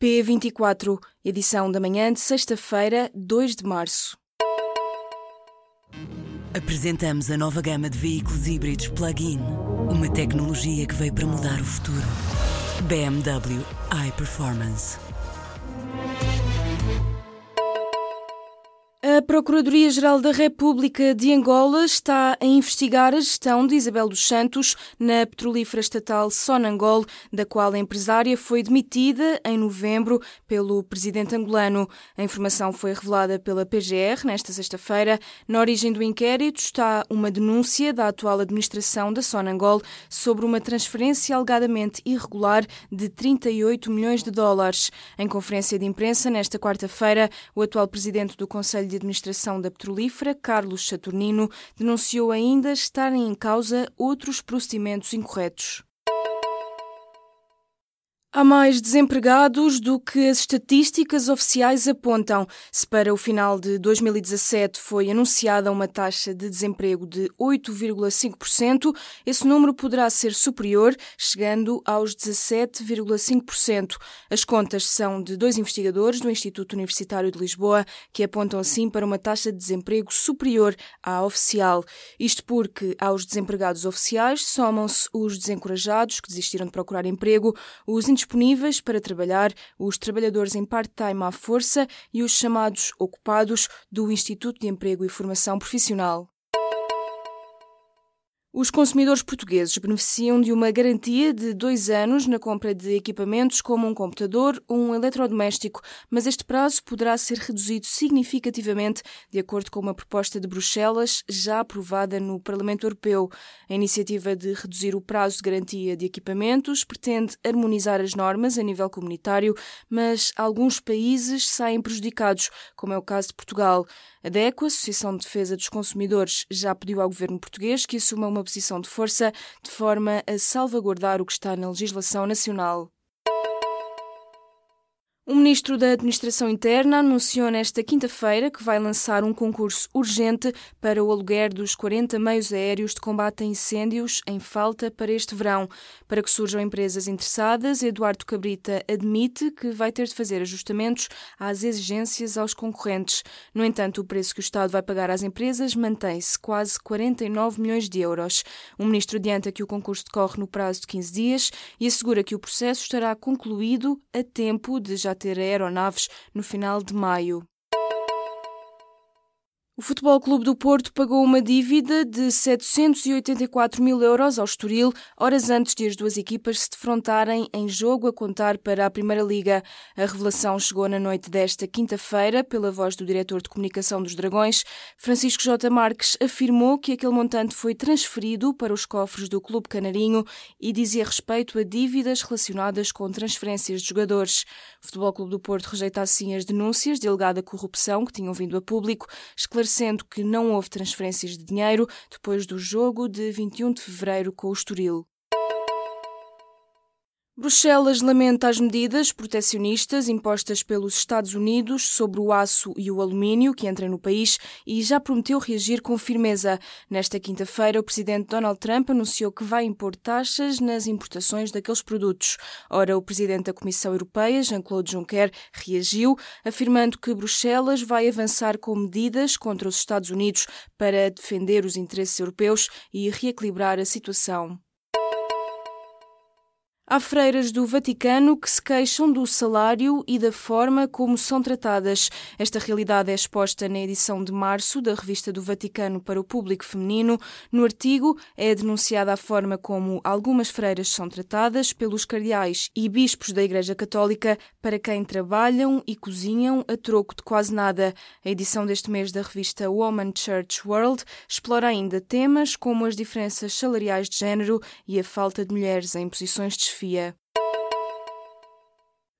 P24, edição da manhã de sexta-feira, 2 de março. Apresentamos a nova gama de veículos híbridos plug-in. Uma tecnologia que veio para mudar o futuro. BMW iPerformance. A Procuradoria-Geral da República de Angola está a investigar a gestão de Isabel dos Santos na petrolífera estatal Sonangol, da qual a empresária foi demitida em novembro pelo presidente angolano. A informação foi revelada pela PGR nesta sexta-feira. Na origem do inquérito está uma denúncia da atual administração da Sonangol sobre uma transferência alegadamente irregular de 38 milhões de dólares. Em conferência de imprensa nesta quarta-feira, o atual presidente do Conselho de Administração da Petrolífera, Carlos Saturnino, denunciou ainda estarem em causa outros procedimentos incorretos. Há mais desempregados do que as estatísticas oficiais apontam. Se para o final de 2017 foi anunciada uma taxa de desemprego de 8,5%, esse número poderá ser superior, chegando aos 17,5%. As contas são de dois investigadores do Instituto Universitário de Lisboa, que apontam assim para uma taxa de desemprego superior à oficial. Isto porque aos desempregados oficiais somam-se os desencorajados que desistiram de procurar emprego, os disponíveis para trabalhar, os trabalhadores em part-time à força e os chamados ocupados do Instituto de Emprego e Formação Profissional. Os consumidores portugueses beneficiam de uma garantia de dois anos na compra de equipamentos como um computador ou um eletrodoméstico, mas este prazo poderá ser reduzido significativamente de acordo com uma proposta de Bruxelas já aprovada no Parlamento Europeu. A iniciativa de reduzir o prazo de garantia de equipamentos pretende harmonizar as normas a nível comunitário, mas alguns países saem prejudicados, como é o caso de Portugal. A DECO, a Associação de Defesa dos Consumidores, já pediu ao governo português que assuma uma posição de força de forma a salvaguardar o que está na legislação nacional. O ministro da Administração Interna anunciou nesta quinta-feira que vai lançar um concurso urgente para o aluguer dos 40 meios aéreos de combate a incêndios em falta para este verão. Para que surjam empresas interessadas, Eduardo Cabrita admite que vai ter de fazer ajustamentos às exigências aos concorrentes. No entanto, o preço que o Estado vai pagar às empresas mantém-se quase 49 milhões de euros. O ministro adianta que o concurso decorre no prazo de 15 dias e assegura que o processo estará concluído a tempo de já ter aeronaves no final de maio. O Futebol Clube do Porto pagou uma dívida de 784 mil euros ao Estoril, horas antes de as duas equipas se defrontarem em jogo a contar para a Primeira Liga. A revelação chegou na noite desta quinta-feira pela voz do diretor de comunicação dos Dragões. Francisco J. Marques afirmou que aquele montante foi transferido para os cofres do Clube Canarinho e dizia respeito a dívidas relacionadas com transferências de jogadores. O Futebol Clube do Porto rejeita assim as denúncias de alegada corrupção que tinham vindo a público, esclarecendo que não houve transferências de dinheiro depois do jogo de 21 de fevereiro com o Estoril. Bruxelas lamenta as medidas protecionistas impostas pelos Estados Unidos sobre o aço e o alumínio que entrem no país e já prometeu reagir com firmeza. Nesta quinta-feira, o presidente Donald Trump anunciou que vai impor taxas nas importações daqueles produtos. Ora, o presidente da Comissão Europeia, Jean-Claude Juncker, reagiu, afirmando que Bruxelas vai avançar com medidas contra os Estados Unidos para defender os interesses europeus e reequilibrar a situação. Há freiras do Vaticano que se queixam do salário e da forma como são tratadas. Esta realidade é exposta na edição de março da Revista do Vaticano para o Público Feminino. No artigo é denunciada a forma como algumas freiras são tratadas pelos cardeais e bispos da Igreja Católica para quem trabalham e cozinham a troco de quase nada. A edição deste mês da revista Woman Church World explora ainda temas como as diferenças salariais de género e a falta de mulheres em posições de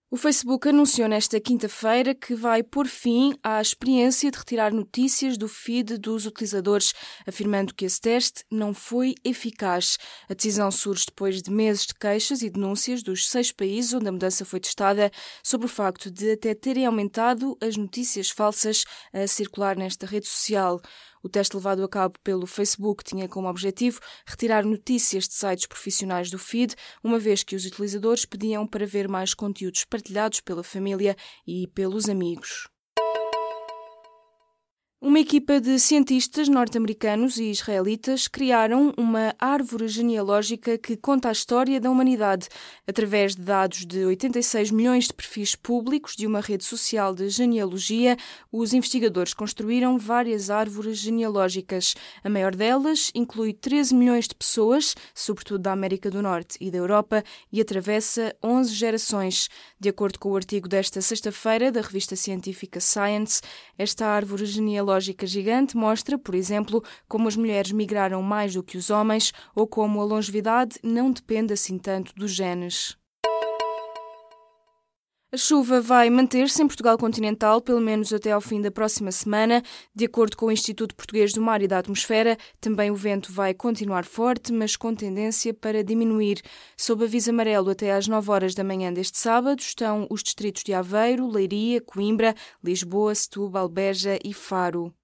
O Facebook anunciou nesta quinta-feira que vai pôr fim à experiência de retirar notícias do feed dos utilizadores, afirmando que esse teste não foi eficaz. A decisão surge depois de meses de queixas e denúncias dos seis países onde a mudança foi testada sobre o facto de até terem aumentado as notícias falsas a circular nesta rede social. O teste levado a cabo pelo Facebook tinha como objetivo retirar notícias de sites profissionais do feed, uma vez que os utilizadores pediam para ver mais conteúdos partilhados pela família e pelos amigos. Uma equipa de cientistas norte-americanos e israelitas criaram uma árvore genealógica que conta a história da humanidade através de dados de 86 milhões de perfis públicos de uma rede social de genealogia. Os investigadores construíram várias árvores genealógicas. A maior delas inclui 13 milhões de pessoas, sobretudo da América do Norte e da Europa, e atravessa 11 gerações. De acordo com o artigo desta sexta-feira da revista científica Science, esta árvore genealógica genealógica gigante mostra, por exemplo, como as mulheres migraram mais do que os homens ou como a longevidade não depende assim tanto dos genes. A chuva vai manter-se em Portugal continental pelo menos até ao fim da próxima semana. De acordo com o Instituto Português do Mar e da Atmosfera, também o vento vai continuar forte, mas com tendência para diminuir. Sob aviso amarelo até às 9 horas da manhã deste sábado estão os distritos de Aveiro, Leiria, Coimbra, Lisboa, Setúbal, Beja e Faro.